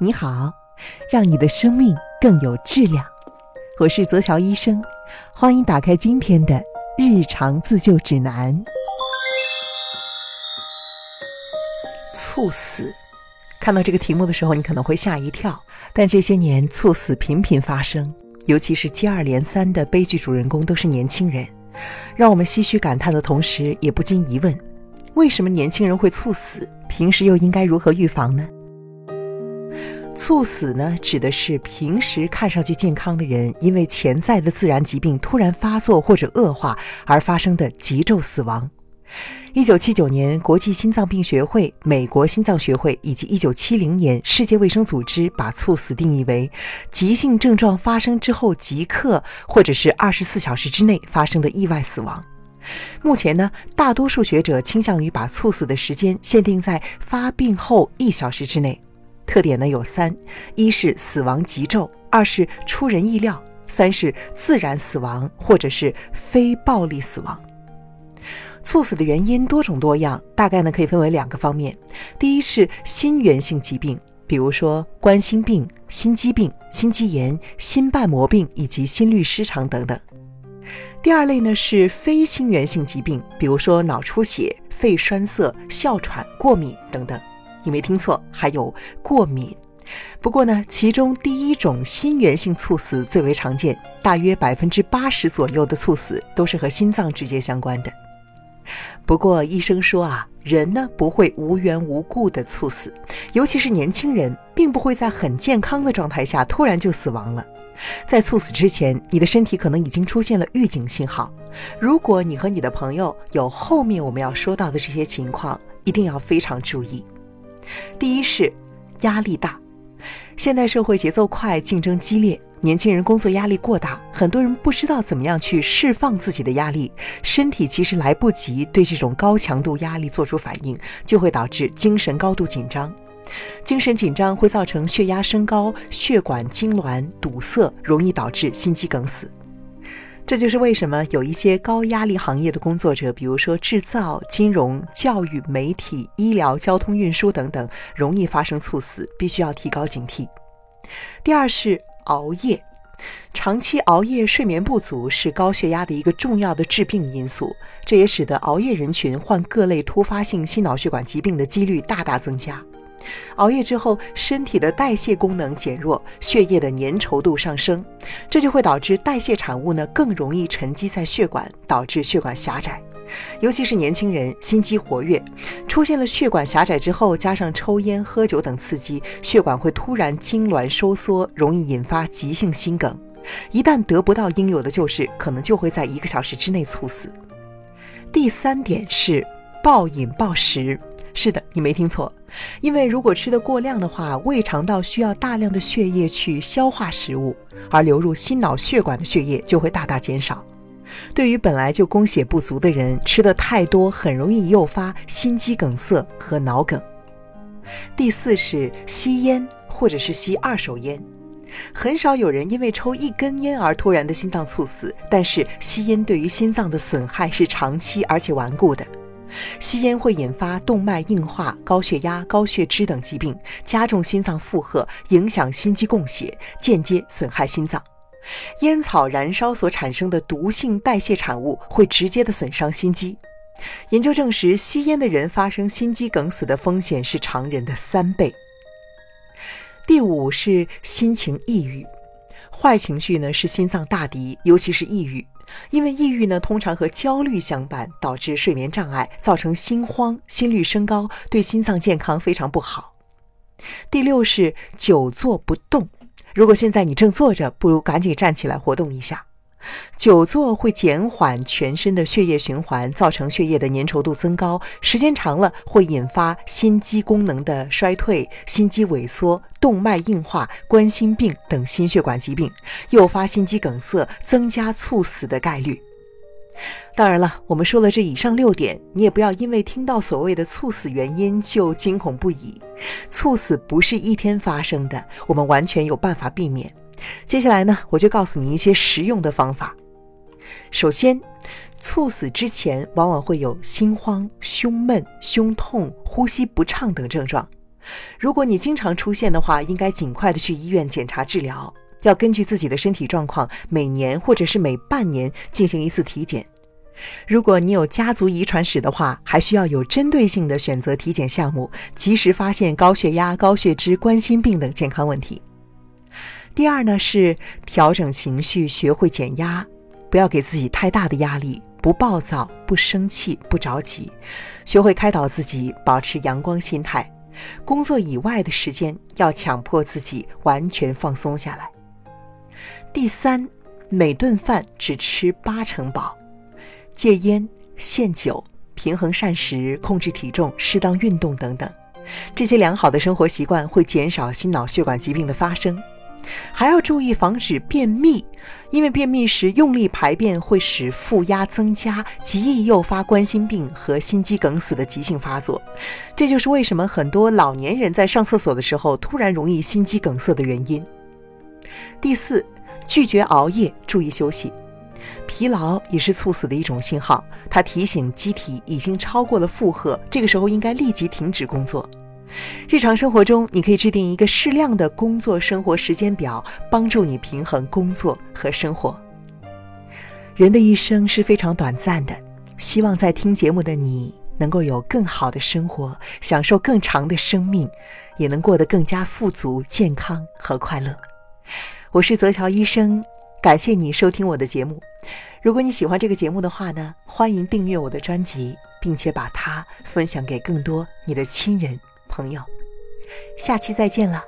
你好，让你的生命更有质量。我是泽乔医生，欢迎打开今天的日常自救指南。猝死，看到这个题目的时候，你可能会吓一跳。但这些年猝死频频发生，尤其是接二连三的悲剧主人公都是年轻人，让我们唏嘘感叹的同时，也不禁疑问：为什么年轻人会猝死？平时又应该如何预防呢？猝死呢，指的是平时看上去健康的人，因为潜在的自然疾病突然发作或者恶化而发生的急骤死亡。一九七九年，国际心脏病学会、美国心脏学会以及一九七零年世界卫生组织把猝死定义为急性症状发生之后即刻或者是二十四小时之内发生的意外死亡。目前呢，大多数学者倾向于把猝死的时间限定在发病后一小时之内。特点呢有三：一是死亡急骤，二是出人意料，三是自然死亡或者是非暴力死亡。猝死的原因多种多样，大概呢可以分为两个方面：第一是心源性疾病，比如说冠心病、心肌病、心肌炎、心瓣膜病以及心律失常等等；第二类呢是非心源性疾病，比如说脑出血、肺栓塞、哮喘、过敏等等。你没听错，还有过敏。不过呢，其中第一种心源性猝死最为常见，大约百分之八十左右的猝死都是和心脏直接相关的。不过医生说啊，人呢不会无缘无故的猝死，尤其是年轻人，并不会在很健康的状态下突然就死亡了。在猝死之前，你的身体可能已经出现了预警信号。如果你和你的朋友有后面我们要说到的这些情况，一定要非常注意。第一是压力大，现代社会节奏快，竞争激烈，年轻人工作压力过大，很多人不知道怎么样去释放自己的压力，身体其实来不及对这种高强度压力做出反应，就会导致精神高度紧张，精神紧张会造成血压升高、血管痉挛、堵塞，容易导致心肌梗死。这就是为什么有一些高压力行业的工作者，比如说制造、金融、教育、媒体、医疗、交通运输等等，容易发生猝死，必须要提高警惕。第二是熬夜，长期熬夜、睡眠不足是高血压的一个重要的致病因素，这也使得熬夜人群患各类突发性心脑血管疾病的几率大大增加。熬夜之后，身体的代谢功能减弱，血液的粘稠度上升，这就会导致代谢产物呢更容易沉积在血管，导致血管狭窄。尤其是年轻人，心肌活跃，出现了血管狭窄之后，加上抽烟、喝酒等刺激，血管会突然痉挛收缩，容易引发急性心梗。一旦得不到应有的救治，可能就会在一个小时之内猝死。第三点是暴饮暴食。是的，你没听错，因为如果吃的过量的话，胃肠道需要大量的血液去消化食物，而流入心脑血管的血液就会大大减少。对于本来就供血不足的人，吃的太多很容易诱发心肌梗塞和脑梗。第四是吸烟或者是吸二手烟，很少有人因为抽一根烟而突然的心脏猝死，但是吸烟对于心脏的损害是长期而且顽固的。吸烟会引发动脉硬化、高血压、高血脂等疾病，加重心脏负荷，影响心肌供血，间接损害心脏。烟草燃烧所产生的毒性代谢产物会直接的损伤心肌。研究证实，吸烟的人发生心肌梗死的风险是常人的三倍。第五是心情抑郁，坏情绪呢是心脏大敌，尤其是抑郁。因为抑郁呢，通常和焦虑相伴，导致睡眠障碍，造成心慌、心率升高，对心脏健康非常不好。第六是久坐不动，如果现在你正坐着，不如赶紧站起来活动一下。久坐会减缓全身的血液循环，造成血液的粘稠度增高，时间长了会引发心肌功能的衰退、心肌萎缩、动脉硬化、冠心病等心血管疾病，诱发心肌梗塞，增加猝死的概率。当然了，我们说了这以上六点，你也不要因为听到所谓的猝死原因就惊恐不已。猝死不是一天发生的，我们完全有办法避免。接下来呢，我就告诉你一些实用的方法。首先，猝死之前往往会有心慌、胸闷、胸痛、呼吸不畅等症状。如果你经常出现的话，应该尽快的去医院检查治疗，要根据自己的身体状况，每年或者是每半年进行一次体检。如果你有家族遗传史的话，还需要有针对性的选择体检项目，及时发现高血压、高血脂、冠心病等健康问题。第二呢是调整情绪，学会减压，不要给自己太大的压力，不暴躁，不生气，不着急，学会开导自己，保持阳光心态。工作以外的时间要强迫自己完全放松下来。第三，每顿饭只吃八成饱，戒烟、限酒、平衡膳食、控制体重、适当运动等等，这些良好的生活习惯会减少心脑血管疾病的发生。还要注意防止便秘，因为便秘时用力排便会使负压增加，极易诱发冠心病和心肌梗死的急性发作。这就是为什么很多老年人在上厕所的时候突然容易心肌梗塞的原因。第四，拒绝熬夜，注意休息。疲劳也是猝死的一种信号，它提醒机体已经超过了负荷，这个时候应该立即停止工作。日常生活中，你可以制定一个适量的工作生活时间表，帮助你平衡工作和生活。人的一生是非常短暂的，希望在听节目的你能够有更好的生活，享受更长的生命，也能过得更加富足、健康和快乐。我是泽乔医生，感谢你收听我的节目。如果你喜欢这个节目的话呢，欢迎订阅我的专辑，并且把它分享给更多你的亲人。朋友，下期再见了。